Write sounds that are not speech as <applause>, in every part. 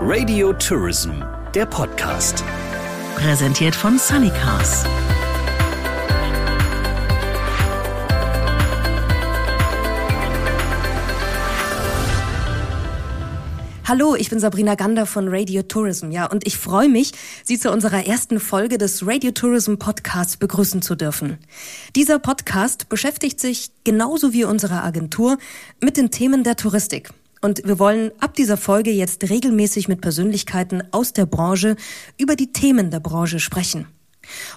Radio Tourism, der Podcast. Präsentiert von Sunnycars. Hallo, ich bin Sabrina Gander von Radio Tourism, ja, und ich freue mich, Sie zu unserer ersten Folge des Radio Tourism Podcasts begrüßen zu dürfen. Dieser Podcast beschäftigt sich genauso wie unsere Agentur mit den Themen der Touristik. Und wir wollen ab dieser Folge jetzt regelmäßig mit Persönlichkeiten aus der Branche über die Themen der Branche sprechen.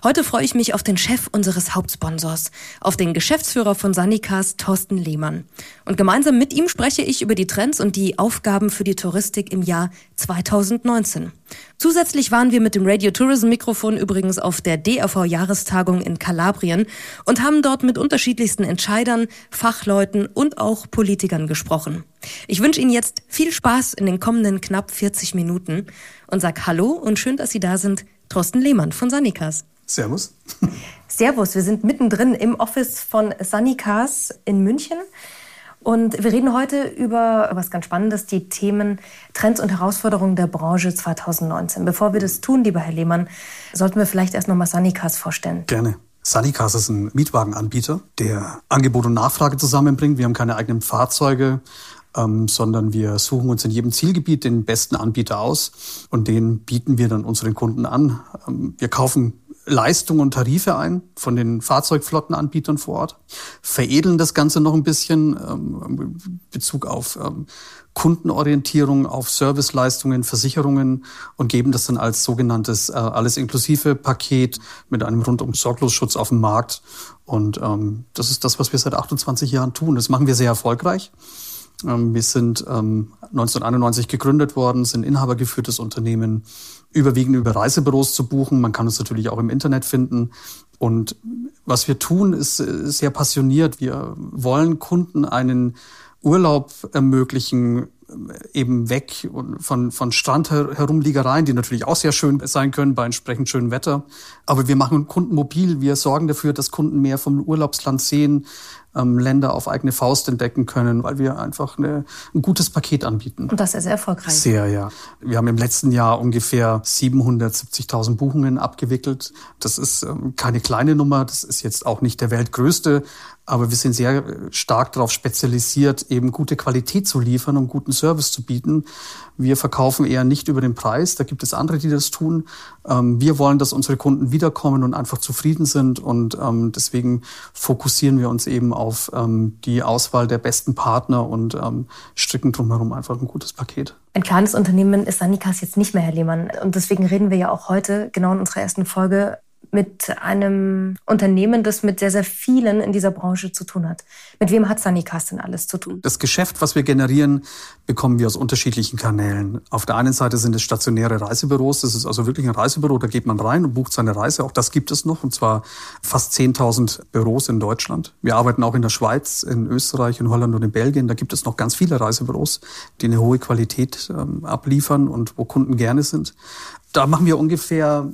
Heute freue ich mich auf den Chef unseres Hauptsponsors, auf den Geschäftsführer von Sanikas, Thorsten Lehmann. Und gemeinsam mit ihm spreche ich über die Trends und die Aufgaben für die Touristik im Jahr 2019. Zusätzlich waren wir mit dem Radio Tourism Mikrofon übrigens auf der DRV Jahrestagung in Kalabrien und haben dort mit unterschiedlichsten Entscheidern, Fachleuten und auch Politikern gesprochen. Ich wünsche Ihnen jetzt viel Spaß in den kommenden knapp 40 Minuten und sag Hallo und schön, dass Sie da sind, Thorsten Lehmann von Sanikas. Servus. <laughs> Servus, wir sind mittendrin im Office von Sanikas in München. Und wir reden heute über was ganz Spannendes, die Themen Trends und Herausforderungen der Branche 2019. Bevor wir das tun, lieber Herr Lehmann, sollten wir vielleicht erst nochmal Sanikas vorstellen. Gerne. Sanikas ist ein Mietwagenanbieter, der Angebot und Nachfrage zusammenbringt. Wir haben keine eigenen Fahrzeuge, ähm, sondern wir suchen uns in jedem Zielgebiet den besten Anbieter aus und den bieten wir dann unseren Kunden an. Ähm, wir kaufen Leistungen und Tarife ein von den Fahrzeugflottenanbietern vor Ort, veredeln das Ganze noch ein bisschen ähm, Bezug auf ähm, Kundenorientierung, auf Serviceleistungen, Versicherungen und geben das dann als sogenanntes äh, alles inklusive Paket mit einem rundum Sorglosschutz auf dem Markt. Und ähm, das ist das, was wir seit 28 Jahren tun. Das machen wir sehr erfolgreich. Ähm, wir sind ähm, 1991 gegründet worden, sind inhabergeführtes Unternehmen, überwiegend über Reisebüros zu buchen. Man kann uns natürlich auch im Internet finden. Und was wir tun, ist sehr passioniert. Wir wollen Kunden einen Urlaub ermöglichen, eben weg von, von Strand die natürlich auch sehr schön sein können bei entsprechend schönem Wetter. Aber wir machen Kunden mobil. Wir sorgen dafür, dass Kunden mehr vom Urlaubsland sehen, ähm, Länder auf eigene Faust entdecken können, weil wir einfach eine, ein gutes Paket anbieten. Und das ist erfolgreich. Sehr, ja. Wir haben im letzten Jahr ungefähr 770.000 Buchungen abgewickelt. Das ist ähm, keine kleine Nummer. Das ist jetzt auch nicht der weltgrößte, aber wir sind sehr stark darauf spezialisiert, eben gute Qualität zu liefern und guten Service zu bieten. Wir verkaufen eher nicht über den Preis. Da gibt es andere, die das tun. Ähm, wir wollen, dass unsere Kunden wiederkommen und einfach zufrieden sind. Und ähm, deswegen fokussieren wir uns eben auf ähm, die Auswahl der besten Partner und stricken drumherum einfach ein gutes Paket. Ein kleines Unternehmen ist Sanikas jetzt nicht mehr, Herr Lehmann. Und deswegen reden wir ja auch heute, genau in unserer ersten Folge, mit einem Unternehmen, das mit sehr, sehr vielen in dieser Branche zu tun hat. Mit wem hat Sunnycast denn alles zu tun? Das Geschäft, was wir generieren, bekommen wir aus unterschiedlichen Kanälen. Auf der einen Seite sind es stationäre Reisebüros. Das ist also wirklich ein Reisebüro. Da geht man rein und bucht seine Reise. Auch das gibt es noch. Und zwar fast 10.000 Büros in Deutschland. Wir arbeiten auch in der Schweiz, in Österreich, in Holland und in Belgien. Da gibt es noch ganz viele Reisebüros, die eine hohe Qualität ähm, abliefern und wo Kunden gerne sind. Da machen wir ungefähr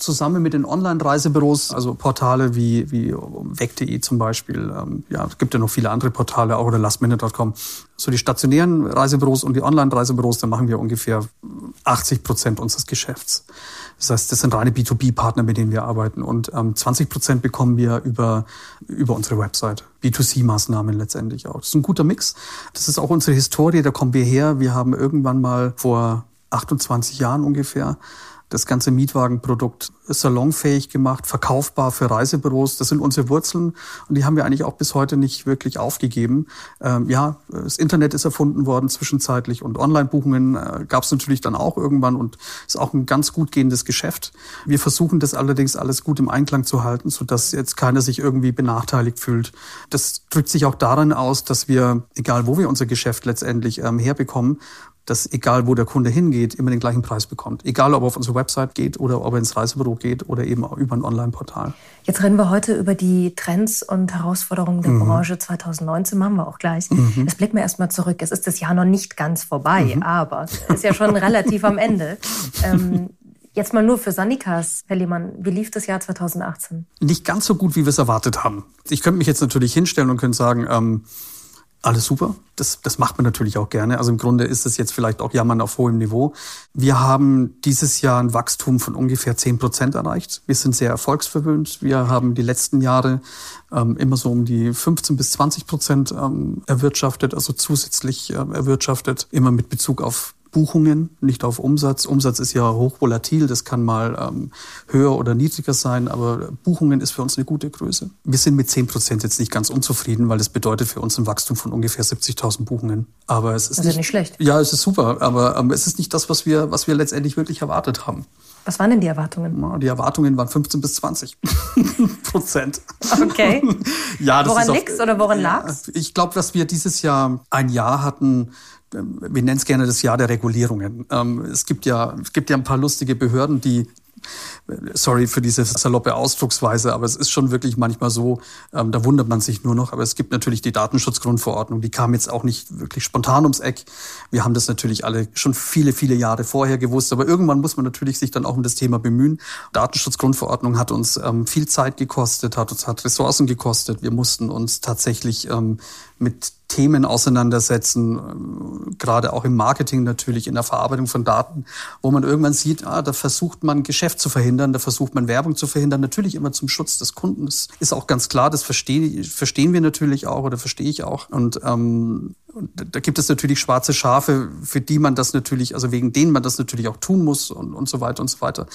zusammen mit den Online-Reisebüros, also Portale wie, wie weg.de zum Beispiel, ähm, ja, es gibt ja noch viele andere Portale, auch oder lastminute.com. So die stationären Reisebüros und die Online-Reisebüros, da machen wir ungefähr 80 Prozent unseres Geschäfts. Das heißt, das sind reine B2B-Partner, mit denen wir arbeiten. Und ähm, 20 Prozent bekommen wir über, über unsere Website. B2C-Maßnahmen letztendlich auch. Das ist ein guter Mix. Das ist auch unsere Historie, da kommen wir her. Wir haben irgendwann mal vor 28 Jahren ungefähr das ganze Mietwagenprodukt salonfähig gemacht, verkaufbar für Reisebüros. Das sind unsere Wurzeln und die haben wir eigentlich auch bis heute nicht wirklich aufgegeben. Ähm, ja, das Internet ist erfunden worden zwischenzeitlich und Online-Buchungen äh, gab es natürlich dann auch irgendwann und ist auch ein ganz gut gehendes Geschäft. Wir versuchen das allerdings alles gut im Einklang zu halten, sodass jetzt keiner sich irgendwie benachteiligt fühlt. Das drückt sich auch darin aus, dass wir, egal wo wir unser Geschäft letztendlich ähm, herbekommen, dass egal wo der Kunde hingeht, immer den gleichen Preis bekommt. Egal ob er auf unsere Website geht oder ob er ins Reisebüro geht oder eben über ein Online-Portal. Jetzt reden wir heute über die Trends und Herausforderungen der mhm. Branche 2019, machen wir auch gleich. Mhm. Jetzt blicken wir erstmal zurück. Es ist das Jahr noch nicht ganz vorbei, mhm. aber es ist ja schon relativ am Ende. Ähm, Jetzt mal nur für Sanikas, Herr Lehmann, wie lief das Jahr 2018? Nicht ganz so gut, wie wir es erwartet haben. Ich könnte mich jetzt natürlich hinstellen und könnte sagen, ähm, alles super. Das, das macht man natürlich auch gerne. Also im Grunde ist es jetzt vielleicht auch Jammern auf hohem Niveau. Wir haben dieses Jahr ein Wachstum von ungefähr zehn Prozent erreicht. Wir sind sehr erfolgsverwöhnt. Wir haben die letzten Jahre ähm, immer so um die 15 bis 20 Prozent ähm, erwirtschaftet, also zusätzlich äh, erwirtschaftet, immer mit Bezug auf Buchungen, nicht auf Umsatz. Umsatz ist ja hochvolatil, das kann mal ähm, höher oder niedriger sein, aber Buchungen ist für uns eine gute Größe. Wir sind mit 10 Prozent jetzt nicht ganz unzufrieden, weil das bedeutet für uns ein Wachstum von ungefähr 70.000 Buchungen. Aber es ist das nicht, nicht schlecht. Ja, es ist super, aber ähm, es ist nicht das, was wir, was wir letztendlich wirklich erwartet haben. Was waren denn die Erwartungen? Die Erwartungen waren 15 bis 20 <laughs> Prozent. Okay. <laughs> ja, das woran ist liegt's oder woran lag's? Ich glaube, dass wir dieses Jahr ein Jahr hatten, wir nennen es gerne das Jahr der Regulierungen. Ähm, es gibt ja, es gibt ja ein paar lustige Behörden, die sorry für diese saloppe Ausdrucksweise, aber es ist schon wirklich manchmal so, ähm, da wundert man sich nur noch. Aber es gibt natürlich die Datenschutzgrundverordnung, die kam jetzt auch nicht wirklich spontan ums Eck. Wir haben das natürlich alle schon viele, viele Jahre vorher gewusst, aber irgendwann muss man natürlich sich dann auch um das Thema bemühen. Datenschutzgrundverordnung hat uns ähm, viel Zeit gekostet, hat uns hat Ressourcen gekostet. Wir mussten uns tatsächlich ähm, mit Themen auseinandersetzen, gerade auch im Marketing natürlich, in der Verarbeitung von Daten, wo man irgendwann sieht, ah, da versucht man Geschäft zu verhindern, da versucht man Werbung zu verhindern, natürlich immer zum Schutz des Kunden. Das ist auch ganz klar, das verstehen, verstehen wir natürlich auch oder verstehe ich auch. Und ähm, da gibt es natürlich schwarze Schafe, für die man das natürlich, also wegen denen man das natürlich auch tun muss und, und so weiter und so weiter.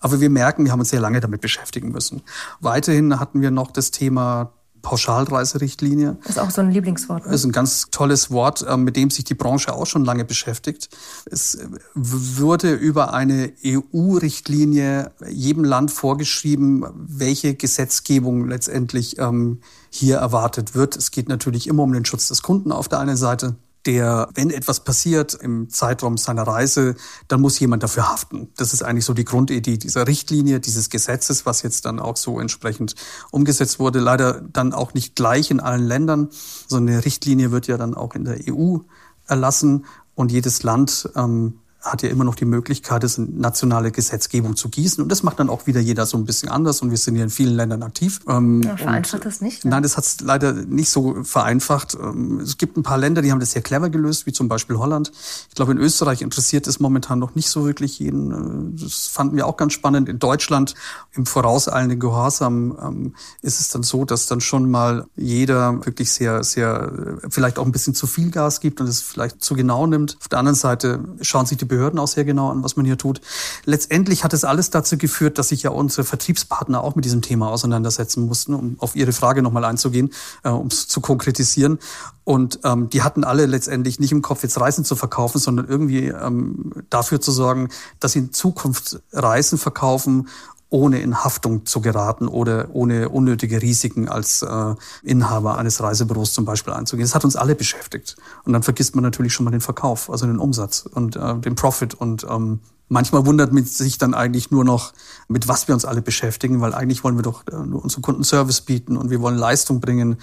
Aber wir merken, wir haben uns sehr lange damit beschäftigen müssen. Weiterhin hatten wir noch das Thema Pauschalreiserichtlinie. Das ist auch so ein Lieblingswort. Ne? Das ist ein ganz tolles Wort, äh, mit dem sich die Branche auch schon lange beschäftigt. Es würde über eine EU-Richtlinie jedem Land vorgeschrieben, welche Gesetzgebung letztendlich ähm, hier erwartet wird. Es geht natürlich immer um den Schutz des Kunden auf der einen Seite der, wenn etwas passiert im Zeitraum seiner Reise, dann muss jemand dafür haften. Das ist eigentlich so die Grundidee dieser Richtlinie, dieses Gesetzes, was jetzt dann auch so entsprechend umgesetzt wurde. Leider dann auch nicht gleich in allen Ländern. So eine Richtlinie wird ja dann auch in der EU erlassen und jedes Land ähm, hat ja immer noch die Möglichkeit, es in nationale Gesetzgebung zu gießen. Und das macht dann auch wieder jeder so ein bisschen anders. Und wir sind ja in vielen Ländern aktiv. Ähm, ja, vereinfacht das nicht? Ne? Nein, das hat es leider nicht so vereinfacht. Ähm, es gibt ein paar Länder, die haben das sehr clever gelöst, wie zum Beispiel Holland. Ich glaube, in Österreich interessiert es momentan noch nicht so wirklich jeden. Äh, das fanden wir auch ganz spannend. In Deutschland im vorauseilenden Gehorsam ähm, ist es dann so, dass dann schon mal jeder wirklich sehr, sehr, äh, vielleicht auch ein bisschen zu viel Gas gibt und es vielleicht zu genau nimmt. Auf der anderen Seite schauen sich die Behörden auch sehr genau an, was man hier tut. Letztendlich hat es alles dazu geführt, dass sich ja unsere Vertriebspartner auch mit diesem Thema auseinandersetzen mussten, um auf Ihre Frage nochmal einzugehen, äh, um es zu konkretisieren. Und ähm, die hatten alle letztendlich nicht im Kopf, jetzt Reisen zu verkaufen, sondern irgendwie ähm, dafür zu sorgen, dass sie in Zukunft Reisen verkaufen ohne in Haftung zu geraten oder ohne unnötige Risiken als äh, Inhaber eines Reisebüros zum Beispiel einzugehen. Das hat uns alle beschäftigt. Und dann vergisst man natürlich schon mal den Verkauf, also den Umsatz und äh, den Profit. Und ähm, manchmal wundert man sich dann eigentlich nur noch, mit was wir uns alle beschäftigen, weil eigentlich wollen wir doch äh, unseren Kunden Service bieten und wir wollen Leistung bringen.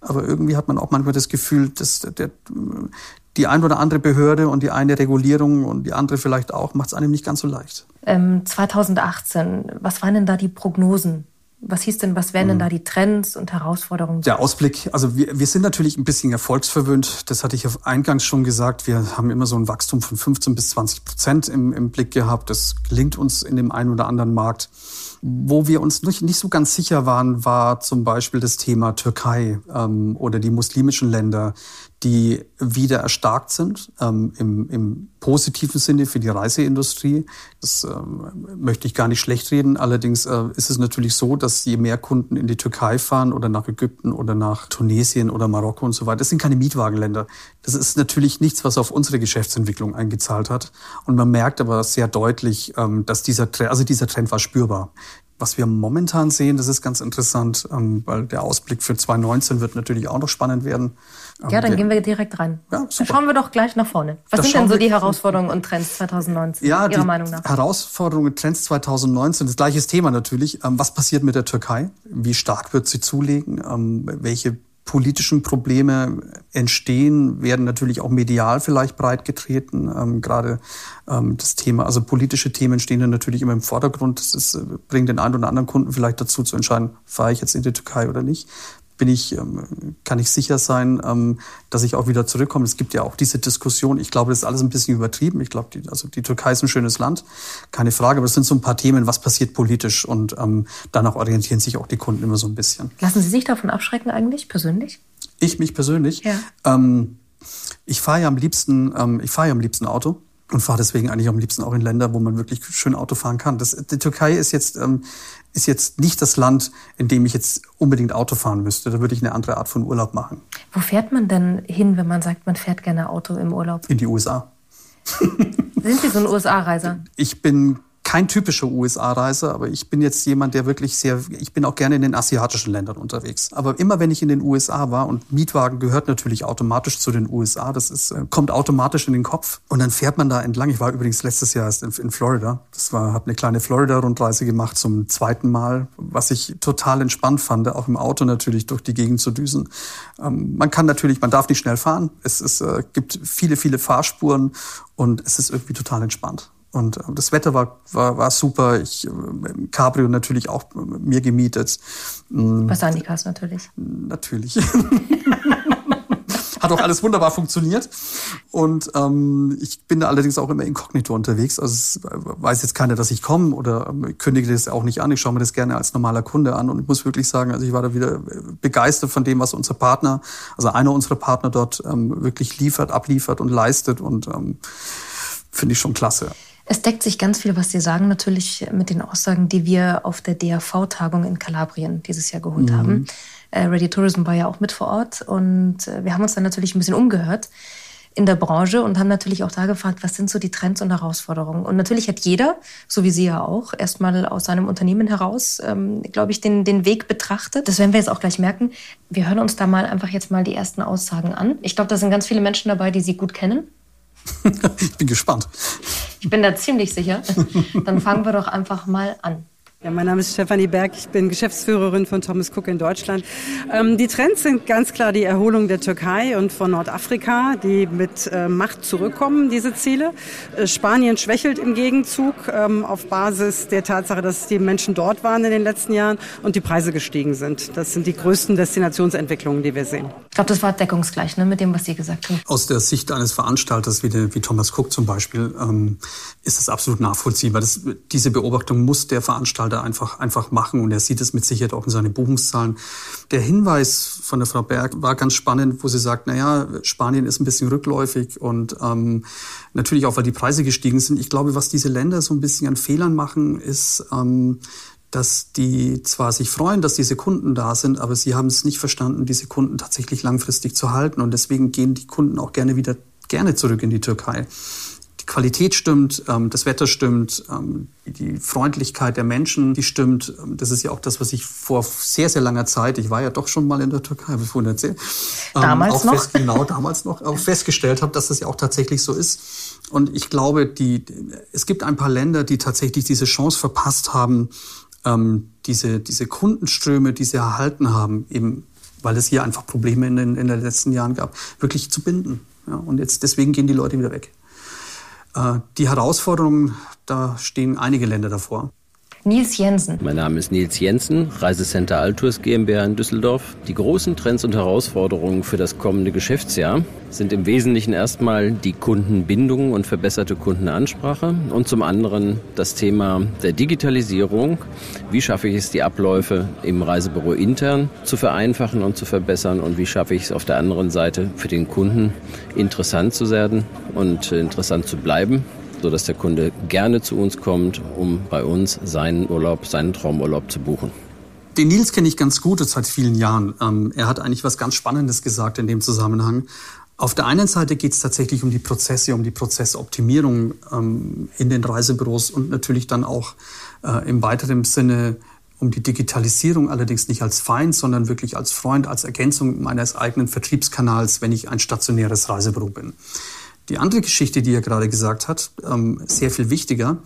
Aber irgendwie hat man auch manchmal das Gefühl, dass der, die ein oder andere Behörde und die eine Regulierung und die andere vielleicht auch macht es einem nicht ganz so leicht. Ähm, 2018, was waren denn da die Prognosen? Was hieß denn, was wären denn mhm. da die Trends und Herausforderungen? Der Ausblick, also wir, wir sind natürlich ein bisschen erfolgsverwöhnt. Das hatte ich eingangs schon gesagt. Wir haben immer so ein Wachstum von 15 bis 20 Prozent im, im Blick gehabt. Das gelingt uns in dem einen oder anderen Markt. Wo wir uns nicht, nicht so ganz sicher waren, war zum Beispiel das Thema Türkei ähm, oder die muslimischen Länder, die wieder erstarkt sind ähm, im, im positiven Sinne für die Reiseindustrie. Das ähm, möchte ich gar nicht schlecht reden. Allerdings äh, ist es natürlich so, dass je mehr Kunden in die Türkei fahren oder nach Ägypten oder nach Tunesien oder Marokko und so weiter, das sind keine Mietwagenländer. Das ist natürlich nichts, was auf unsere Geschäftsentwicklung eingezahlt hat. Und man merkt aber sehr deutlich, ähm, dass dieser Trend, also dieser Trend war spürbar. Was wir momentan sehen, das ist ganz interessant, ähm, weil der Ausblick für 2019 wird natürlich auch noch spannend werden. Ja, dann gehen wir direkt rein. Ja, super. Dann schauen wir doch gleich nach vorne. Was das sind denn so die Herausforderungen und Trends 2019, ja, Ihrer Meinung nach? Herausforderungen und Trends 2019, das gleiche Thema natürlich. Ähm, was passiert mit der Türkei? Wie stark wird sie zulegen? Ähm, welche politischen Probleme entstehen, werden natürlich auch medial vielleicht breitgetreten. Ähm, gerade ähm, das Thema, also politische Themen stehen dann natürlich immer im Vordergrund. Das ist, äh, bringt den einen oder anderen Kunden vielleicht dazu zu entscheiden, fahre ich jetzt in die Türkei oder nicht bin ich, ähm, kann ich sicher sein, ähm, dass ich auch wieder zurückkomme. Es gibt ja auch diese Diskussion. Ich glaube, das ist alles ein bisschen übertrieben. Ich glaube, die, also die Türkei ist ein schönes Land, keine Frage. Aber es sind so ein paar Themen, was passiert politisch und ähm, danach orientieren sich auch die Kunden immer so ein bisschen. Lassen Sie sich davon abschrecken eigentlich persönlich? Ich mich persönlich. Ja. Ähm, ich fahre ja am liebsten, ähm, ich fahre ja am liebsten Auto und fahre deswegen eigentlich am liebsten auch in Länder, wo man wirklich schön Auto fahren kann. Das, die Türkei ist jetzt ähm, ist jetzt nicht das Land, in dem ich jetzt unbedingt Auto fahren müsste. Da würde ich eine andere Art von Urlaub machen. Wo fährt man denn hin, wenn man sagt, man fährt gerne Auto im Urlaub? In die USA. Sind Sie so ein USA-Reiser? Ich bin kein typischer USA-Reiser, aber ich bin jetzt jemand, der wirklich sehr, ich bin auch gerne in den asiatischen Ländern unterwegs. Aber immer wenn ich in den USA war und Mietwagen gehört natürlich automatisch zu den USA, das ist, äh, kommt automatisch in den Kopf und dann fährt man da entlang. Ich war übrigens letztes Jahr erst in, in Florida. Das war, habe eine kleine Florida-Rundreise gemacht zum zweiten Mal, was ich total entspannt fand, auch im Auto natürlich durch die Gegend zu düsen. Ähm, man kann natürlich, man darf nicht schnell fahren. Es, es äh, gibt viele, viele Fahrspuren und es ist irgendwie total entspannt. Und äh, das Wetter war, war, war super. Ich äh, Cabrio natürlich auch äh, mir gemietet. Mm. Was Annikas natürlich. Natürlich. <laughs> Hat auch alles wunderbar funktioniert. Und ähm, ich bin da allerdings auch immer inkognito unterwegs. Also es weiß jetzt keiner, dass ich komme oder ähm, kündige das auch nicht an. Ich schaue mir das gerne als normaler Kunde an. Und ich muss wirklich sagen, also ich war da wieder begeistert von dem, was unser Partner, also einer unserer Partner dort ähm, wirklich liefert, abliefert und leistet. Und ähm, finde ich schon klasse. Es deckt sich ganz viel, was Sie sagen, natürlich mit den Aussagen, die wir auf der DAV-Tagung in Kalabrien dieses Jahr geholt mhm. haben. Äh, Ready Tourism war ja auch mit vor Ort und äh, wir haben uns dann natürlich ein bisschen umgehört in der Branche und haben natürlich auch da gefragt, was sind so die Trends und Herausforderungen. Und natürlich hat jeder, so wie Sie ja auch, erstmal aus seinem Unternehmen heraus, ähm, glaube ich, den, den Weg betrachtet. Das werden wir jetzt auch gleich merken. Wir hören uns da mal einfach jetzt mal die ersten Aussagen an. Ich glaube, da sind ganz viele Menschen dabei, die Sie gut kennen. <laughs> ich bin gespannt. Ich bin da ziemlich sicher. Dann fangen wir doch einfach mal an. Ja, mein Name ist Stefanie Berg, ich bin Geschäftsführerin von Thomas Cook in Deutschland. Ähm, die Trends sind ganz klar die Erholung der Türkei und von Nordafrika, die mit äh, Macht zurückkommen, diese Ziele. Äh, Spanien schwächelt im Gegenzug ähm, auf Basis der Tatsache, dass die Menschen dort waren in den letzten Jahren und die Preise gestiegen sind. Das sind die größten Destinationsentwicklungen, die wir sehen. Ich glaube, das war deckungsgleich ne, mit dem, was Sie gesagt haben. Aus der Sicht eines Veranstalters wie, der, wie Thomas Cook zum Beispiel ähm, ist das absolut nachvollziehbar. Das, diese Beobachtung muss der Veranstalter Veranstalter einfach, einfach machen und er sieht es mit Sicherheit auch in seinen Buchungszahlen. Der Hinweis von der Frau Berg war ganz spannend, wo sie sagt, naja, Spanien ist ein bisschen rückläufig und ähm, natürlich auch, weil die Preise gestiegen sind. Ich glaube, was diese Länder so ein bisschen an Fehlern machen, ist, ähm, dass die zwar sich freuen, dass diese Kunden da sind, aber sie haben es nicht verstanden, diese Kunden tatsächlich langfristig zu halten. Und deswegen gehen die Kunden auch gerne wieder gerne zurück in die Türkei Qualität stimmt, ähm, das Wetter stimmt, ähm, die Freundlichkeit der Menschen, die stimmt. Ähm, das ist ja auch das, was ich vor sehr, sehr langer Zeit, ich war ja doch schon mal in der Türkei, habe ich vorhin erzählt. Damals noch? Fest, genau, damals noch, auch festgestellt habe, dass das ja auch tatsächlich so ist. Und ich glaube, die, es gibt ein paar Länder, die tatsächlich diese Chance verpasst haben, diese, diese Kundenströme, die sie erhalten haben, eben weil es hier einfach Probleme in den, in den letzten Jahren gab, wirklich zu binden. Ja, und jetzt deswegen gehen die Leute wieder weg. Äh, die Herausforderungen, da stehen einige Länder davor. Nils Jensen. Mein Name ist Nils Jensen, Reisecenter Altours GmbH in Düsseldorf. Die großen Trends und Herausforderungen für das kommende Geschäftsjahr sind im Wesentlichen erstmal die Kundenbindung und verbesserte Kundenansprache und zum anderen das Thema der Digitalisierung. Wie schaffe ich es, die Abläufe im Reisebüro intern zu vereinfachen und zu verbessern und wie schaffe ich es auf der anderen Seite für den Kunden interessant zu werden und interessant zu bleiben sodass der Kunde gerne zu uns kommt, um bei uns seinen Urlaub, seinen Traumurlaub zu buchen. Den Nils kenne ich ganz gut seit vielen Jahren. Ähm, er hat eigentlich was ganz Spannendes gesagt in dem Zusammenhang. Auf der einen Seite geht es tatsächlich um die Prozesse, um die Prozessoptimierung ähm, in den Reisebüros und natürlich dann auch äh, im weiteren Sinne um die Digitalisierung, allerdings nicht als Feind, sondern wirklich als Freund, als Ergänzung meines eigenen Vertriebskanals, wenn ich ein stationäres Reisebüro bin. Die andere Geschichte, die er gerade gesagt hat, ähm, sehr viel wichtiger.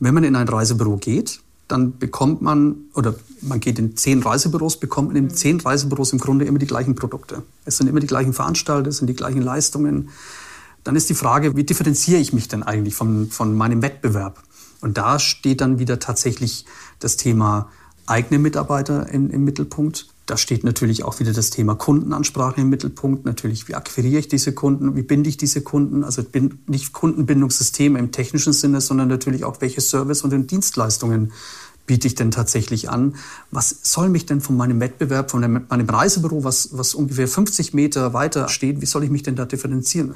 Wenn man in ein Reisebüro geht, dann bekommt man, oder man geht in zehn Reisebüros, bekommt man in zehn Reisebüros im Grunde immer die gleichen Produkte. Es sind immer die gleichen Veranstalter, es sind die gleichen Leistungen. Dann ist die Frage, wie differenziere ich mich denn eigentlich von, von meinem Wettbewerb? Und da steht dann wieder tatsächlich das Thema eigene Mitarbeiter in, im Mittelpunkt Da steht natürlich auch wieder das Thema Kundenansprache im Mittelpunkt. Natürlich, wie akquiriere ich diese Kunden? Wie binde ich diese Kunden? Also nicht Kundenbindungssysteme im technischen Sinne, sondern natürlich auch, welche Service und Dienstleistungen biete ich denn tatsächlich an? Was soll mich denn von meinem Wettbewerb, von meinem Reisebüro, was, was ungefähr 50 Meter weiter steht, wie soll ich mich denn da differenzieren?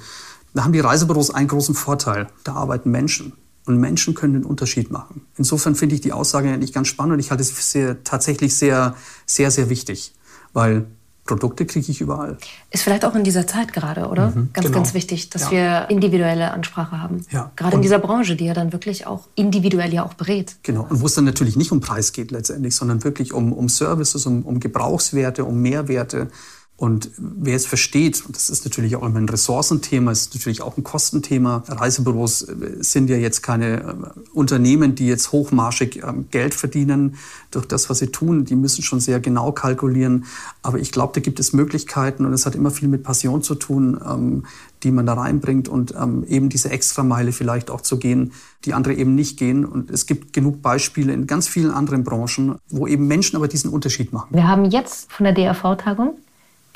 Da haben die Reisebüros einen großen Vorteil. Da arbeiten Menschen. Und Menschen können den Unterschied machen. Insofern finde ich die Aussage eigentlich ganz spannend und ich halte es für tatsächlich sehr, sehr, sehr wichtig. Weil Produkte kriege ich überall. Ist vielleicht auch in dieser Zeit gerade, oder? Mhm, ganz, genau. ganz wichtig, dass ja. wir individuelle Ansprache haben. Ja. Gerade und in dieser Branche, die ja dann wirklich auch individuell ja auch berät. Genau. Und wo es dann natürlich nicht um Preis geht letztendlich, sondern wirklich um, um Services, um, um Gebrauchswerte, um Mehrwerte. Und wer es versteht, und das ist natürlich auch immer ein Ressourcenthema, ist natürlich auch ein Kostenthema. Reisebüros äh, sind ja jetzt keine äh, Unternehmen, die jetzt hochmarschig ähm, Geld verdienen durch das, was sie tun. Die müssen schon sehr genau kalkulieren. Aber ich glaube, da gibt es Möglichkeiten und es hat immer viel mit Passion zu tun, ähm, die man da reinbringt und ähm, eben diese Extrameile vielleicht auch zu gehen, die andere eben nicht gehen. Und es gibt genug Beispiele in ganz vielen anderen Branchen, wo eben Menschen aber diesen Unterschied machen. Wir haben jetzt von der DRV-Tagung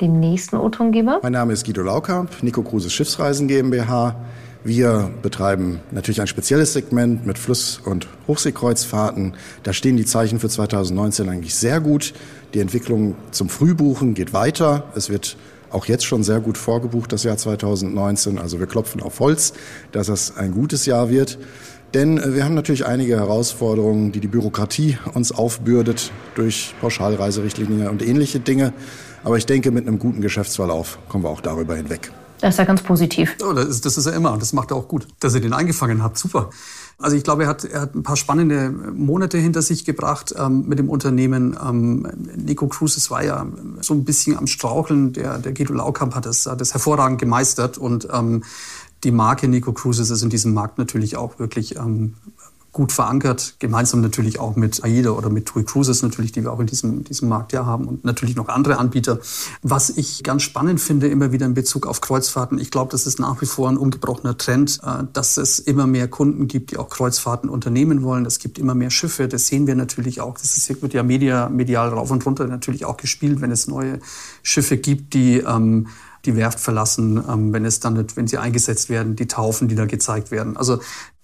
den nächsten O-Tongeber. Mein Name ist Guido Laukamp, Nico Cruises Schiffsreisen GmbH. Wir betreiben natürlich ein spezielles Segment mit Fluss- und Hochseekreuzfahrten. Da stehen die Zeichen für 2019 eigentlich sehr gut. Die Entwicklung zum Frühbuchen geht weiter. Es wird auch jetzt schon sehr gut vorgebucht, das Jahr 2019. Also wir klopfen auf Holz, dass es ein gutes Jahr wird. Denn äh, wir haben natürlich einige Herausforderungen, die die Bürokratie uns aufbürdet durch Pauschalreiserichtlinien und ähnliche Dinge. Aber ich denke, mit einem guten Geschäftsverlauf kommen wir auch darüber hinweg. Das ist ja ganz positiv. Oh, das, ist, das ist er immer und das macht er auch gut, dass ihr den eingefangen habt. Super. Also ich glaube, er hat, er hat ein paar spannende Monate hinter sich gebracht ähm, mit dem Unternehmen. Ähm, Nico Cruises war ja so ein bisschen am Straucheln. Der, der Guido Laukamp hat das, hat das hervorragend gemeistert und ähm, die Marke Nico Cruises ist in diesem Markt natürlich auch wirklich ähm, gut verankert, gemeinsam natürlich auch mit AIDA oder mit TUI Cruises natürlich, die wir auch in diesem, diesem Markt ja haben und natürlich noch andere Anbieter. Was ich ganz spannend finde, immer wieder in Bezug auf Kreuzfahrten, ich glaube, das ist nach wie vor ein ungebrochener Trend, äh, dass es immer mehr Kunden gibt, die auch Kreuzfahrten unternehmen wollen. Es gibt immer mehr Schiffe, das sehen wir natürlich auch. Das ist, wird ja media, medial rauf und runter natürlich auch gespielt, wenn es neue Schiffe gibt, die ähm, die Werft verlassen, ähm, wenn es dann, wenn sie eingesetzt werden, die Taufen, die da gezeigt werden. Also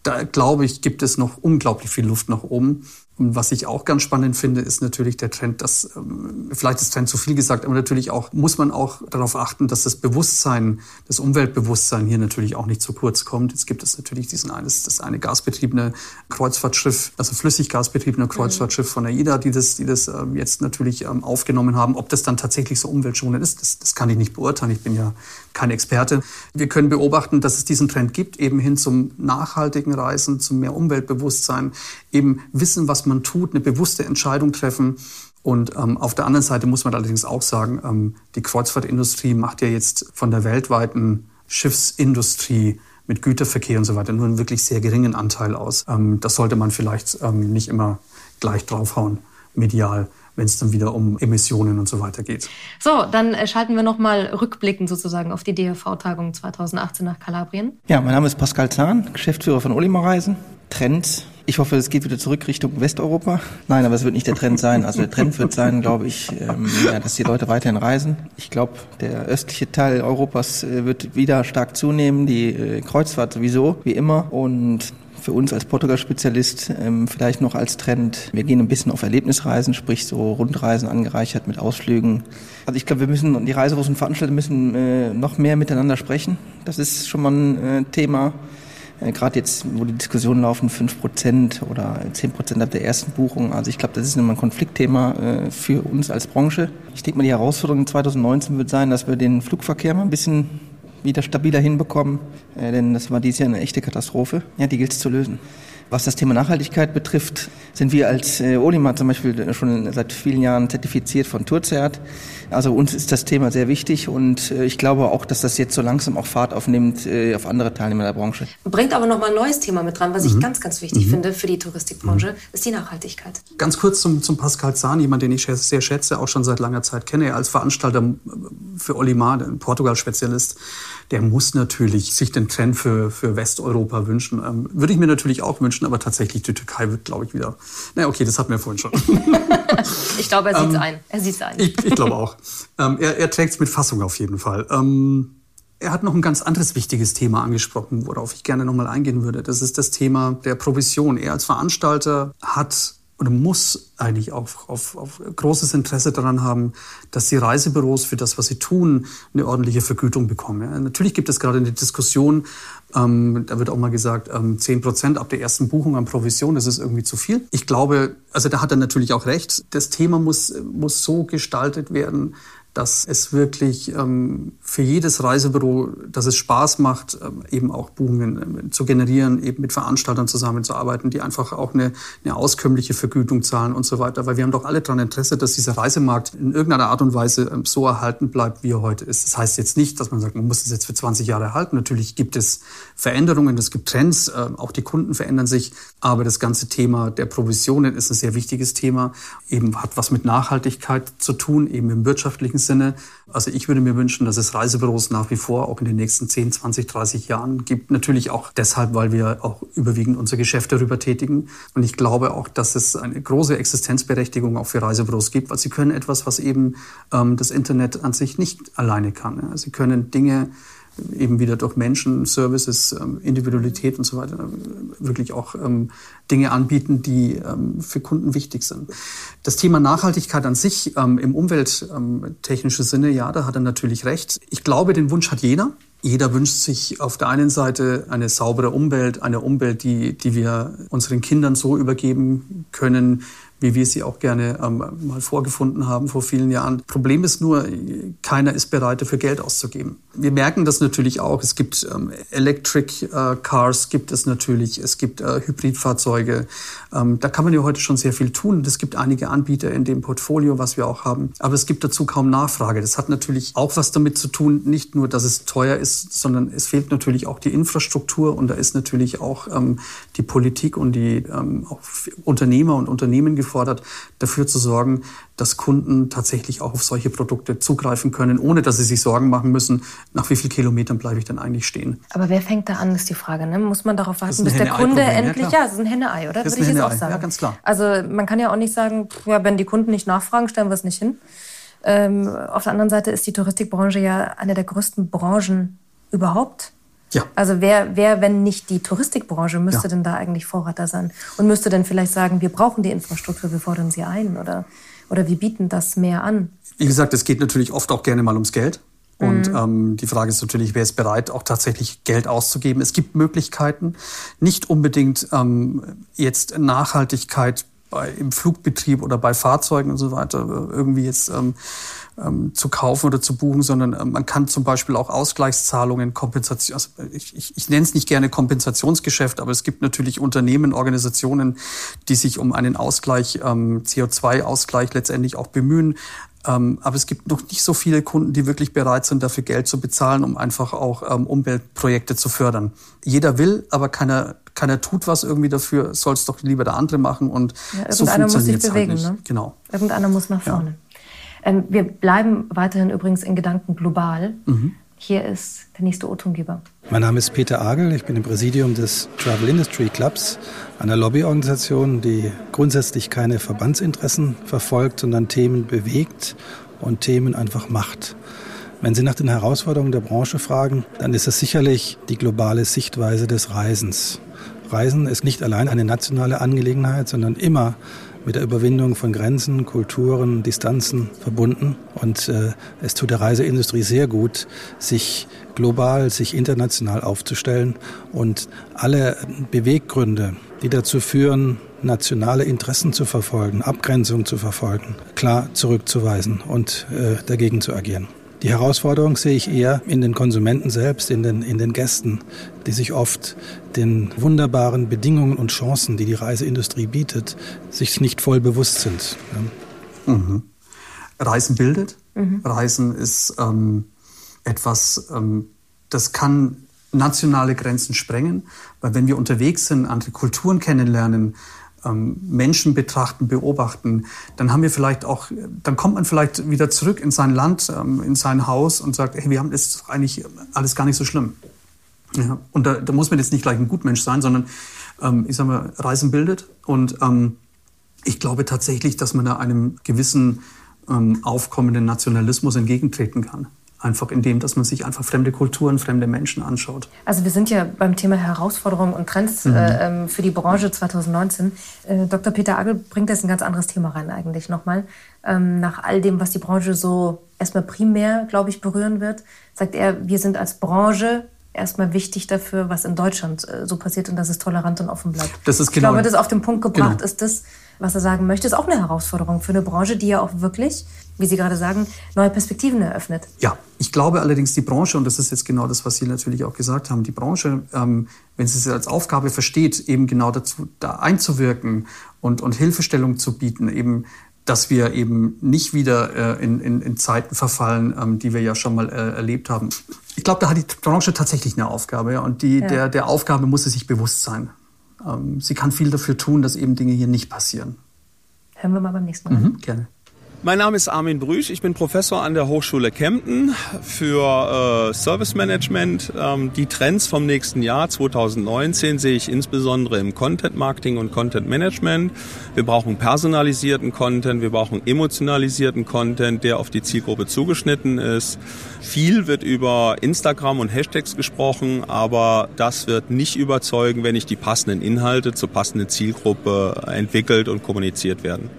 da glaube ich, gibt es noch unglaublich viel Luft nach oben. Und was ich auch ganz spannend finde, ist natürlich der Trend, dass, ähm, vielleicht ist Trend zu viel gesagt, aber natürlich auch, muss man auch darauf achten, dass das Bewusstsein, das Umweltbewusstsein hier natürlich auch nicht zu kurz kommt. Jetzt gibt es natürlich diesen eines, das eine gasbetriebene Kreuzfahrtschiff, also flüssiggasbetriebene Kreuzfahrtschiff von AIDA, die das, die das ähm, jetzt natürlich ähm, aufgenommen haben. Ob das dann tatsächlich so umweltschonend ist, das, das kann ich nicht beurteilen. Ich bin ja kein Experte. Wir können beobachten, dass es diesen Trend gibt, eben hin zum nachhaltigen Reisen, zum mehr Umweltbewusstsein, eben wissen, was man tut, eine bewusste Entscheidung treffen. Und ähm, auf der anderen Seite muss man allerdings auch sagen, ähm, die Kreuzfahrtindustrie macht ja jetzt von der weltweiten Schiffsindustrie mit Güterverkehr und so weiter nur einen wirklich sehr geringen Anteil aus. Ähm, das sollte man vielleicht ähm, nicht immer gleich draufhauen, medial wenn es dann wieder um Emissionen und so weiter geht. So, dann äh, schalten wir nochmal rückblickend sozusagen auf die DHV-Tagung 2018 nach Kalabrien. Ja, mein Name ist Pascal Zahn, Geschäftsführer von Olimar Reisen. Trend. Ich hoffe, es geht wieder zurück Richtung Westeuropa. Nein, aber es wird nicht der Trend sein. Also der Trend wird sein, glaube ich, ähm, ja, dass die Leute weiterhin reisen. Ich glaube, der östliche Teil Europas äh, wird wieder stark zunehmen. Die äh, Kreuzfahrt sowieso, wie immer. Und für uns als Portugal-Spezialist ähm, vielleicht noch als Trend. Wir gehen ein bisschen auf Erlebnisreisen, sprich so Rundreisen angereichert mit Ausflügen. Also ich glaube, wir müssen, die Reiseros und Veranstalter müssen äh, noch mehr miteinander sprechen. Das ist schon mal ein äh, Thema. Äh, Gerade jetzt, wo die Diskussionen laufen, 5% oder 10% ab der ersten Buchung. Also ich glaube, das ist immer ein Konfliktthema äh, für uns als Branche. Ich denke mal, die Herausforderung 2019 wird sein, dass wir den Flugverkehr mal ein bisschen wieder stabiler hinbekommen, äh, denn das war dieses Jahr eine echte Katastrophe. Ja, die gilt es zu lösen. Was das Thema Nachhaltigkeit betrifft, sind wir als äh, Olimar zum Beispiel schon seit vielen Jahren zertifiziert von Tourzert. Also uns ist das Thema sehr wichtig und äh, ich glaube auch, dass das jetzt so langsam auch Fahrt aufnimmt äh, auf andere Teilnehmer der Branche. Bringt aber noch mal ein neues Thema mit dran, was ich ganz, ganz wichtig finde für die Touristikbranche, ist die Nachhaltigkeit. Ganz kurz zum, zum Pascal Zahn, jemand, den ich sehr schätze, auch schon seit langer Zeit kenne, als Veranstalter für Olimar, ein Portugal-Spezialist, der muss natürlich sich den Trend für, für Westeuropa wünschen. Ähm, würde ich mir natürlich auch wünschen, aber tatsächlich die Türkei wird, glaube ich, wieder. Na okay, das hatten wir vorhin schon. <laughs> Ich glaube, er sieht es ein. Er sieht's ein. Ich, ich glaube auch. Ähm, er er trägt es mit Fassung auf jeden Fall. Ähm, er hat noch ein ganz anderes wichtiges Thema angesprochen, worauf ich gerne nochmal eingehen würde. Das ist das Thema der Provision. Er als Veranstalter hat oder muss eigentlich auch auf, auf großes Interesse daran haben, dass die Reisebüros für das, was sie tun, eine ordentliche Vergütung bekommen. Ja, natürlich gibt es gerade eine Diskussion, ähm, da wird auch mal gesagt, ähm, 10 Prozent ab der ersten Buchung an Provision, das ist irgendwie zu viel. Ich glaube, also da hat er natürlich auch recht. Das Thema muss, muss so gestaltet werden, dass es wirklich ähm, für jedes Reisebüro, dass es Spaß macht, ähm, eben auch Buchungen äh, zu generieren, eben mit Veranstaltern zusammenzuarbeiten, die einfach auch eine, eine auskömmliche Vergütung zahlen und so weiter. Weil wir haben doch alle daran Interesse, dass dieser Reisemarkt in irgendeiner Art und Weise ähm, so erhalten bleibt, wie er heute ist. Das heißt jetzt nicht, dass man sagt, man muss es jetzt für 20 Jahre erhalten. Natürlich gibt es Veränderungen, es gibt Trends, äh, auch die Kunden verändern sich. Aber das ganze Thema der Provisionen ist ein sehr wichtiges Thema, eben hat was mit Nachhaltigkeit zu tun, eben im wirtschaftlichen Sinne. Also ich würde mir wünschen, dass es Reisebüros nach wie vor auch in den nächsten 10, 20, 30 Jahren gibt. Natürlich auch deshalb, weil wir auch überwiegend unser Geschäft darüber tätigen. Und ich glaube auch, dass es eine große Existenzberechtigung auch für Reisebüros gibt, weil sie können etwas, was eben ähm, das Internet an sich nicht alleine kann. Sie können Dinge eben wieder durch Menschen, Services, ähm, Individualität und so weiter äh, wirklich auch ähm, Dinge anbieten, die ähm, für Kunden wichtig sind. Das Thema Nachhaltigkeit an sich im umwelttechnischen Sinne, ja, da hat er natürlich recht. Ich glaube, den Wunsch hat jeder. Jeder wünscht sich auf der einen Seite eine saubere Umwelt, eine Umwelt, die, die wir unseren Kindern so übergeben können, wie wir sie auch gerne ähm, mal vorgefunden haben vor vielen Jahren. Problem ist nur, keiner ist bereit, dafür Geld auszugeben. Wir merken das natürlich auch. Es gibt ähm, Electric äh, Cars, gibt es natürlich, es gibt äh, Hybridfahrzeuge. Ähm, da kann man ja heute schon sehr viel tun. Es gibt einige Anbieter in dem Portfolio, was wir auch haben. Aber es gibt dazu kaum Nachfrage. Das hat natürlich auch was damit zu tun, nicht nur, dass es teuer ist, sondern es fehlt natürlich auch die Infrastruktur und da ist natürlich auch ähm, die Politik und die ähm, auch Unternehmer und Unternehmen gefordert, dafür zu sorgen, dass Kunden tatsächlich auch auf solche Produkte zugreifen können, ohne dass sie sich Sorgen machen müssen, nach wie vielen Kilometern bleibe ich denn eigentlich stehen. Aber wer fängt da an, ist die Frage. Ne? Muss man darauf warten, bis der Kunde endlich, ja, es ist ein Henne-Ei, oder? Das Würde ich jetzt auch sagen. Ja, ganz klar. Also man kann ja auch nicht sagen, pff, ja, wenn die Kunden nicht nachfragen, stellen wir es nicht hin. Ähm, auf der anderen Seite ist die Touristikbranche ja eine der größten Branchen überhaupt. Ja. Also wer, wer, wenn nicht die Touristikbranche, müsste Ja. denn da eigentlich Vorreiter sein? Und müsste denn vielleicht sagen, wir brauchen die Infrastruktur, wir fordern sie ein oder, oder wir bieten das mehr an? Wie gesagt, es geht natürlich oft auch gerne mal ums Geld. Und ähm, die Frage ist natürlich, wer ist bereit, auch tatsächlich Geld auszugeben? Es gibt Möglichkeiten, nicht unbedingt ähm, jetzt Nachhaltigkeit bei, im Flugbetrieb oder bei Fahrzeugen und so weiter äh, irgendwie jetzt ähm, ähm, zu kaufen oder zu buchen, sondern ähm, man kann zum Beispiel auch Ausgleichszahlungen, Kompensation, also ich, ich, ich nenne es nicht gerne Kompensationsgeschäft, aber es gibt natürlich Unternehmen, Organisationen, die sich um einen Ausgleich, ähm, CO2-Ausgleich letztendlich auch bemühen. Ähm, aber es gibt noch nicht so viele Kunden, die wirklich bereit sind, dafür Geld zu bezahlen, um einfach auch ähm, Umweltprojekte zu fördern. Jeder will, aber keiner, keiner tut was irgendwie dafür, soll es doch lieber der andere machen und Ja, so irgendeiner muss sich funktioniert's bewegen, halt nicht. ne? Genau. Irgendeiner muss nach Ja. vorne. Ähm, wir bleiben weiterhin übrigens in Gedanken global. Hier ist der nächste O-Tongeber. Mein Name ist Peter Agel, ich bin im Präsidium des Travel Industry Clubs, einer Lobbyorganisation, die grundsätzlich keine Verbandsinteressen verfolgt, sondern Themen bewegt und Themen einfach macht. Wenn Sie nach den Herausforderungen der Branche fragen, dann ist es sicherlich die globale Sichtweise des Reisens. Reisen ist nicht allein eine nationale Angelegenheit, sondern immer mit der Überwindung von Grenzen, Kulturen, Distanzen verbunden. Und äh, es tut der Reiseindustrie sehr gut, sich global, sich international aufzustellen und alle Beweggründe, die dazu führen, nationale Interessen zu verfolgen, Abgrenzung zu verfolgen, klar zurückzuweisen und äh, dagegen zu agieren. Die Herausforderung sehe ich eher in den Konsumenten selbst, in den, in den Gästen, die sich oft den wunderbaren Bedingungen und Chancen, die die Reiseindustrie bietet, sich nicht voll bewusst sind. Ja. Reisen bildet. Mhm. Reisen ist ähm, etwas, ähm, das kann nationale Grenzen sprengen, weil wenn wir unterwegs sind, andere Kulturen kennenlernen, Menschen betrachten, beobachten, dann haben wir vielleicht auch, dann kommt man vielleicht wieder zurück in sein Land, ähm, in sein Haus und sagt, hey, wir haben das eigentlich alles gar nicht so schlimm. Ja, und da, da muss man jetzt nicht gleich ein Gutmensch sein, sondern ähm, ich sage mal, Reisen bildet. Und ähm, ich glaube tatsächlich, dass man da einem gewissen ähm, aufkommenden Nationalismus entgegentreten kann. Einfach indem, dass man sich einfach fremde Kulturen, fremde Menschen anschaut. Also wir sind ja beim Thema Herausforderungen und Trends mhm. äh, für die Branche 2019. Äh, Dr. Peter Agel bringt jetzt ein ganz anderes Thema rein eigentlich nochmal. Ähm, nach all dem, was die Branche so erstmal primär, glaube ich, berühren wird, sagt er, wir sind als Branche erstmal wichtig dafür, was in Deutschland äh, so passiert und dass es tolerant und offen bleibt. Das ist genau. Ich glaube, das auf den Punkt gebracht genau. ist das, was er sagen möchte, ist auch eine Herausforderung für eine Branche, die ja auch wirklich, wie Sie gerade sagen, neue Perspektiven eröffnet. Ja, ich glaube allerdings die Branche, und das ist jetzt genau das, was Sie natürlich auch gesagt haben, die Branche, ähm, wenn sie es als Aufgabe versteht, eben genau dazu da einzuwirken und, und Hilfestellung zu bieten, eben dass wir eben nicht wieder äh, in, in, in Zeiten verfallen, ähm, die wir ja schon mal äh, erlebt haben. Ich glaube, da hat die Branche tatsächlich eine Aufgabe ja, und die, ja. der, der Aufgabe muss sie sich bewusst sein. Ähm, sie kann viel dafür tun, dass eben Dinge hier nicht passieren. Hören wir mal beim nächsten Mal. Mhm, gerne. Mein Name ist Armin Brüch, ich bin Professor an der Hochschule Kempten für äh, Service Management. Ähm, die Trends vom nächsten Jahr 2019 sehe ich insbesondere im Content Marketing und Content Management. Wir brauchen personalisierten Content, wir brauchen emotionalisierten Content, der auf die Zielgruppe zugeschnitten ist. Viel wird über Instagram und Hashtags gesprochen, aber das wird nicht überzeugen, wenn nicht die passenden Inhalte zur passenden Zielgruppe entwickelt und kommuniziert werden.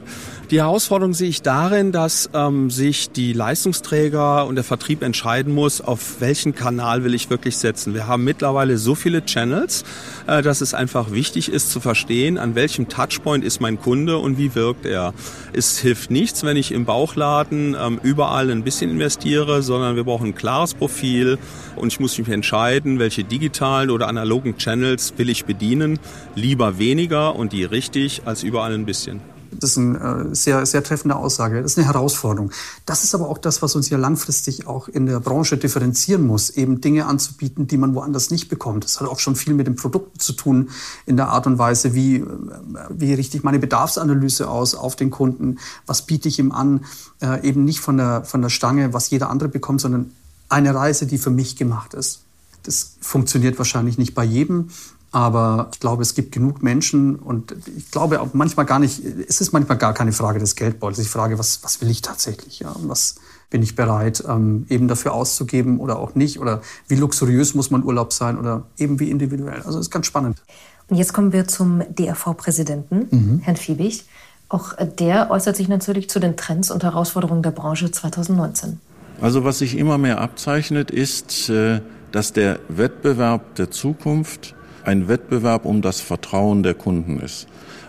Die Herausforderung sehe ich darin, dass ähm, sich die Leistungsträger und der Vertrieb entscheiden muss, auf welchen Kanal will ich wirklich setzen. Wir haben mittlerweile so viele Channels, äh, dass es einfach wichtig ist zu verstehen, an welchem Touchpoint ist mein Kunde und wie wirkt er. Es hilft nichts, wenn ich im Bauchladen ähm, überall ein bisschen investiere, sondern wir brauchen ein klares Profil und ich muss mich entscheiden, welche digitalen oder analogen Channels will ich bedienen. Lieber weniger und die richtig als überall ein bisschen. Das ist eine äh, sehr, sehr treffende Aussage. Das ist eine Herausforderung. Das ist aber auch das, was uns ja langfristig auch in der Branche differenzieren muss, eben Dinge anzubieten, die man woanders nicht bekommt. Das hat auch schon viel mit den Produkten zu tun, in der Art und Weise, wie, äh, wie richte ich meine Bedarfsanalyse aus auf den Kunden, was biete ich ihm an, äh, eben nicht von der, von der Stange, was jeder andere bekommt, sondern eine Reise, die für mich gemacht ist. Das funktioniert wahrscheinlich nicht bei jedem, aber ich glaube, es gibt genug Menschen und ich glaube auch manchmal gar nicht, es ist manchmal gar keine Frage des Geldbeutels. Ich frage, was, was will ich tatsächlich? Ja? Was bin ich bereit, ähm, eben dafür auszugeben oder auch nicht? Oder wie luxuriös muss man Urlaub sein oder eben wie individuell? Also ist ganz spannend. Und jetzt kommen wir zum DRV-Präsidenten, mhm. Herrn Fiebig. Auch der äußert sich natürlich zu den Trends und Herausforderungen der Branche 2019. Also was sich immer mehr abzeichnet, ist, äh, dass der Wettbewerb der Zukunft ein Wettbewerb um das Vertrauen der Kunden ist.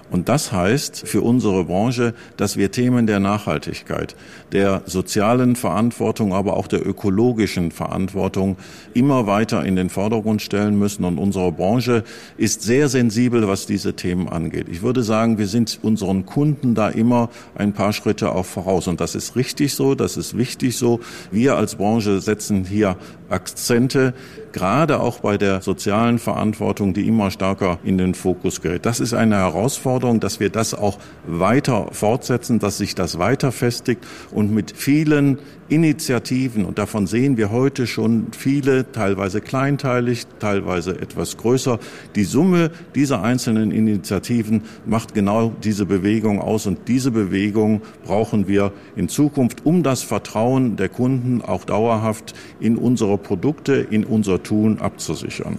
Und das heißt für unsere Branche, dass wir Themen der Nachhaltigkeit, der sozialen Verantwortung, aber auch der ökologischen Verantwortung immer weiter in den Vordergrund stellen müssen. Und unsere Branche ist sehr sensibel, was diese Themen angeht. Ich würde sagen, wir sind unseren Kunden da immer ein paar Schritte auch voraus. Und das ist richtig so, das ist wichtig so. Wir als Branche setzen hier Akzente, gerade auch bei der sozialen Verantwortung, die immer stärker in den Fokus gerät. Das ist eine Herausforderung, dass wir das auch weiter fortsetzen, dass sich das weiter festigt und mit vielen Initiativen, und davon sehen wir heute schon viele, teilweise kleinteilig, teilweise etwas größer. Die Summe dieser einzelnen Initiativen macht genau diese Bewegung aus und diese Bewegung brauchen wir in Zukunft, um das Vertrauen der Kunden auch dauerhaft in unsere Produkte, in unser Tun abzusichern.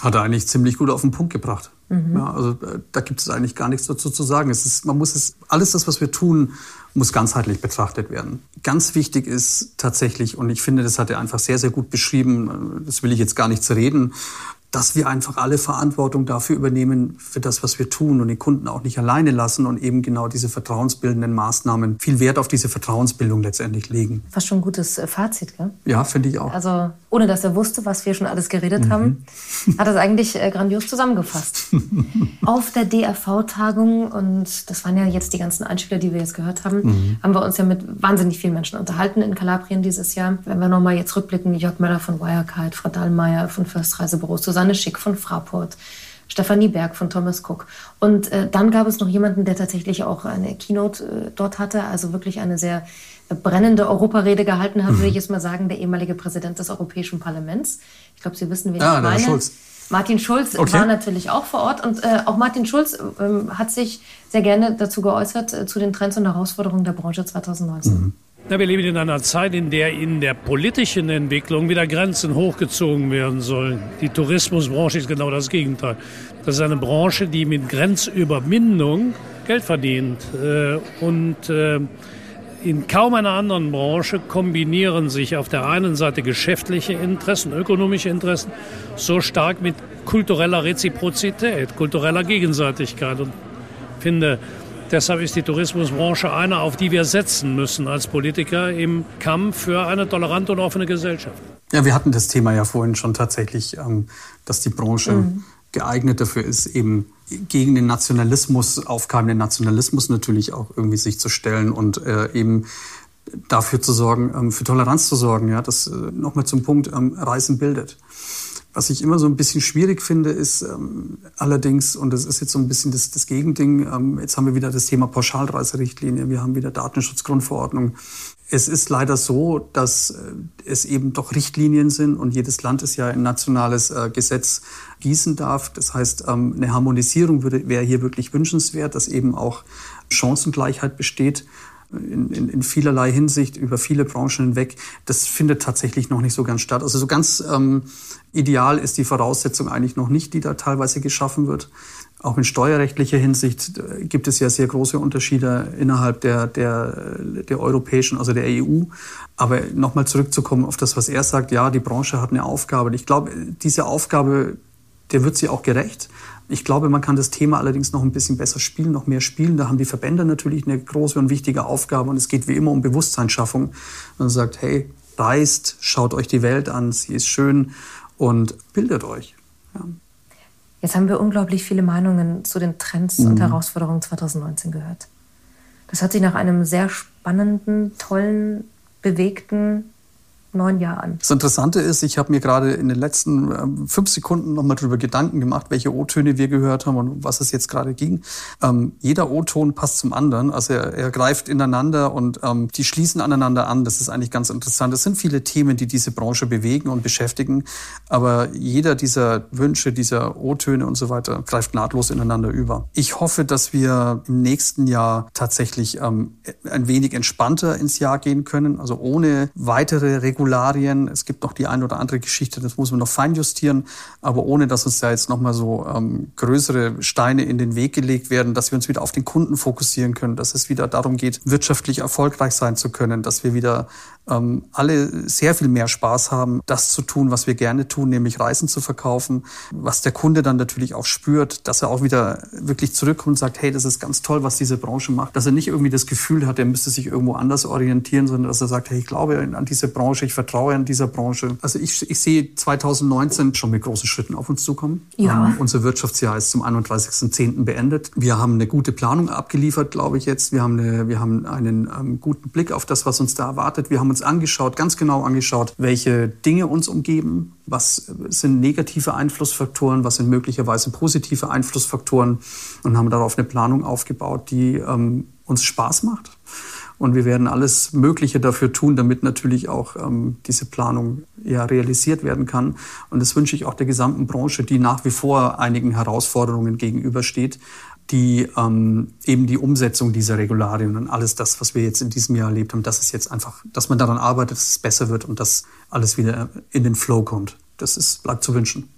Hat er eigentlich ziemlich gut auf den Punkt gebracht. Mhm. Ja, also äh, da gibt es eigentlich gar nichts dazu zu sagen. Es ist, man muss es, alles das, was wir tun, muss ganzheitlich betrachtet werden. Ganz wichtig ist tatsächlich, und ich finde, das hat er einfach sehr, sehr gut beschrieben, das will ich jetzt gar nicht zerreden, dass wir einfach alle Verantwortung dafür übernehmen, für das, was wir tun und den Kunden auch nicht alleine lassen und eben genau diese vertrauensbildenden Maßnahmen viel Wert auf diese Vertrauensbildung letztendlich legen. Fast schon ein gutes äh, Fazit, gell? Ja, finde ich auch. Also, ohne dass er wusste, was wir schon alles geredet mhm. haben, hat er es eigentlich äh, grandios zusammengefasst. <laughs> auf der DRV-Tagung, und das waren ja jetzt die ganzen Einspieler, die wir jetzt gehört haben, mhm. haben wir uns ja mit wahnsinnig vielen Menschen unterhalten in Kalabrien dieses Jahr. Wenn wir nochmal jetzt rückblicken, Jörg Möller von Wirecard, Frau Dahlmeier von First Reisebüros, Susanne Schick von Fraport, Stefanie Berg von Thomas Cook. Und äh, dann gab es noch jemanden, der tatsächlich auch eine Keynote äh, dort hatte, also wirklich eine sehr brennende Europarede gehalten hat, mhm. würde ich jetzt mal sagen, der ehemalige Präsident des Europäischen Parlaments. Ich glaube, Sie wissen, wen ah, ich meine. Schulz. Martin Schulz okay. war natürlich auch vor Ort und äh, auch Martin Schulz ähm, hat sich sehr gerne dazu geäußert, äh, zu den Trends und Herausforderungen der Branche 2019. Mhm. Na, wir leben in einer Zeit, in der in der politischen Entwicklung wieder Grenzen hochgezogen werden sollen. Die Tourismusbranche ist genau das Gegenteil. Das ist eine Branche, die mit Grenzüberwindung Geld verdient. Äh, und äh, in kaum einer anderen Branche kombinieren sich auf der einen Seite geschäftliche Interessen, ökonomische Interessen so stark mit kultureller Reziprozität, kultureller Gegenseitigkeit. Und ich finde, Deshalb ist die Tourismusbranche eine, auf die wir setzen müssen als Politiker im Kampf für eine tolerante und offene Gesellschaft. Ja, wir hatten das Thema ja vorhin schon tatsächlich, ähm, dass die Branche mhm. Geeignet dafür ist, eben gegen den Nationalismus, aufkeimenden Nationalismus natürlich auch irgendwie sich zu stellen und äh, eben dafür zu sorgen, ähm, für Toleranz zu sorgen. Ja, das äh, nochmal zum Punkt, ähm, Reisen bildet. Was ich immer so ein bisschen schwierig finde, ist ähm, allerdings, und das ist jetzt so ein bisschen das, das Gegending, ähm, jetzt haben wir wieder das Thema Pauschalreiserichtlinie, wir haben wieder Datenschutzgrundverordnung. Es ist leider so, dass äh, es eben doch Richtlinien sind und jedes Land es ja ein nationales äh, Gesetz gießen darf. Das heißt, ähm, eine Harmonisierung wäre hier wirklich wünschenswert, dass eben auch Chancengleichheit besteht in, in, in vielerlei Hinsicht über viele Branchen hinweg. Das findet tatsächlich noch nicht so ganz statt. Also so ganz ähm, ideal ist die Voraussetzung eigentlich noch nicht, die da teilweise geschaffen wird. Auch in steuerrechtlicher Hinsicht äh, gibt es ja sehr große Unterschiede innerhalb der, der, der europäischen, also der EU. Aber nochmal zurückzukommen auf das, was er sagt, ja, die Branche hat eine Aufgabe. Ich glaube, diese Aufgabe, der wird sie auch gerecht. Ich glaube, man kann das Thema allerdings noch ein bisschen besser spielen, noch mehr spielen. Da haben die Verbände natürlich eine große und wichtige Aufgabe und es geht wie immer um Bewusstseinsschaffung. Man sagt, hey, reist, schaut euch die Welt an, sie ist schön und bildet euch. Ja. Jetzt haben wir unglaublich viele Meinungen zu den Trends mhm. und Herausforderungen 2019 gehört. Das hat sich nach einem sehr spannenden, tollen, bewegten neun Jahren. Das Interessante ist, ich habe mir gerade in den letzten ähm, fünf Sekunden nochmal darüber Gedanken gemacht, welche O-Töne wir gehört haben und was es jetzt gerade ging. Ähm, jeder O-Ton passt zum anderen, also er, er greift ineinander und ähm, die schließen aneinander an. Das ist eigentlich ganz interessant. Es sind viele Themen, die diese Branche bewegen und beschäftigen, aber jeder dieser Wünsche, dieser O-Töne und so weiter greift nahtlos ineinander über. Ich hoffe, dass wir im nächsten Jahr tatsächlich ähm, ein wenig entspannter ins Jahr gehen können, also ohne weitere Regulierungen Regularien. Es gibt noch die eine oder andere Geschichte, das muss man noch feinjustieren, aber ohne, dass uns da jetzt nochmal so ähm, größere Steine in den Weg gelegt werden, dass wir uns wieder auf den Kunden fokussieren können, dass es wieder darum geht, wirtschaftlich erfolgreich sein zu können, dass wir wieder ähm, alle sehr viel mehr Spaß haben, das zu tun, was wir gerne tun, nämlich Reisen zu verkaufen, was der Kunde dann natürlich auch spürt, dass er auch wieder wirklich zurückkommt und sagt, hey, das ist ganz toll, was diese Branche macht, dass er nicht irgendwie das Gefühl hat, er müsste sich irgendwo anders orientieren, sondern dass er sagt, hey, ich glaube an diese Branche, ich vertraue an dieser Branche. Also ich, ich sehe 2019 schon mit großen Schritten auf uns zukommen. Ja. Ähm, unser Wirtschaftsjahr ist zum 31.10. beendet. Wir haben eine gute Planung abgeliefert, glaube ich jetzt. Wir haben, eine, wir haben einen ähm, guten Blick auf das, was uns da erwartet. Wir haben uns angeschaut, ganz genau angeschaut, welche Dinge uns umgeben, was sind negative Einflussfaktoren, was sind möglicherweise positive Einflussfaktoren und haben darauf eine Planung aufgebaut, die ähm, uns Spaß macht. Und wir werden alles Mögliche dafür tun, damit natürlich auch ähm, diese Planung ja realisiert werden kann. Und das wünsche ich auch der gesamten Branche, die nach wie vor einigen Herausforderungen gegenübersteht die ähm, eben die Umsetzung dieser Regularien und alles das, was wir jetzt in diesem Jahr erlebt haben, dass es jetzt einfach, dass man daran arbeitet, dass es besser wird und dass alles wieder in den Flow kommt. Das ist, bleibt zu wünschen.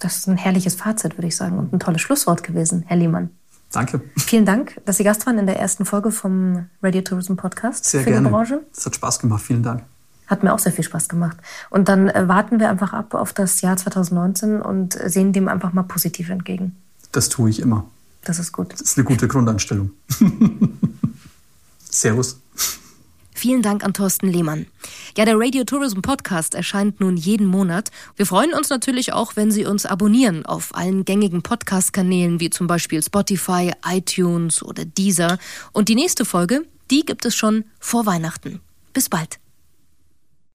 Das ist ein herrliches Fazit, würde ich sagen, und ein tolles Schlusswort gewesen, Herr Lehmann. Danke. Vielen Dank, dass Sie Gast waren in der ersten Folge vom Radio Tourism Podcast Sehr für gerne. die Branche. Es hat Spaß gemacht. Vielen Dank. Hat mir auch sehr viel Spaß gemacht. Und dann äh, warten wir einfach ab auf das Jahr 2019 und sehen dem einfach mal positiv entgegen. Das tue ich immer. Das ist gut. Das ist eine gute Grundeinstellung. <laughs> Servus. Vielen Dank an Thorsten Lehmann. Ja, der Radio Tourism Podcast erscheint nun jeden Monat. Wir freuen uns natürlich auch, wenn Sie uns abonnieren auf allen gängigen Podcast-Kanälen wie zum Beispiel Spotify, iTunes oder Deezer. Und die nächste Folge, die gibt es schon vor Weihnachten. Bis bald.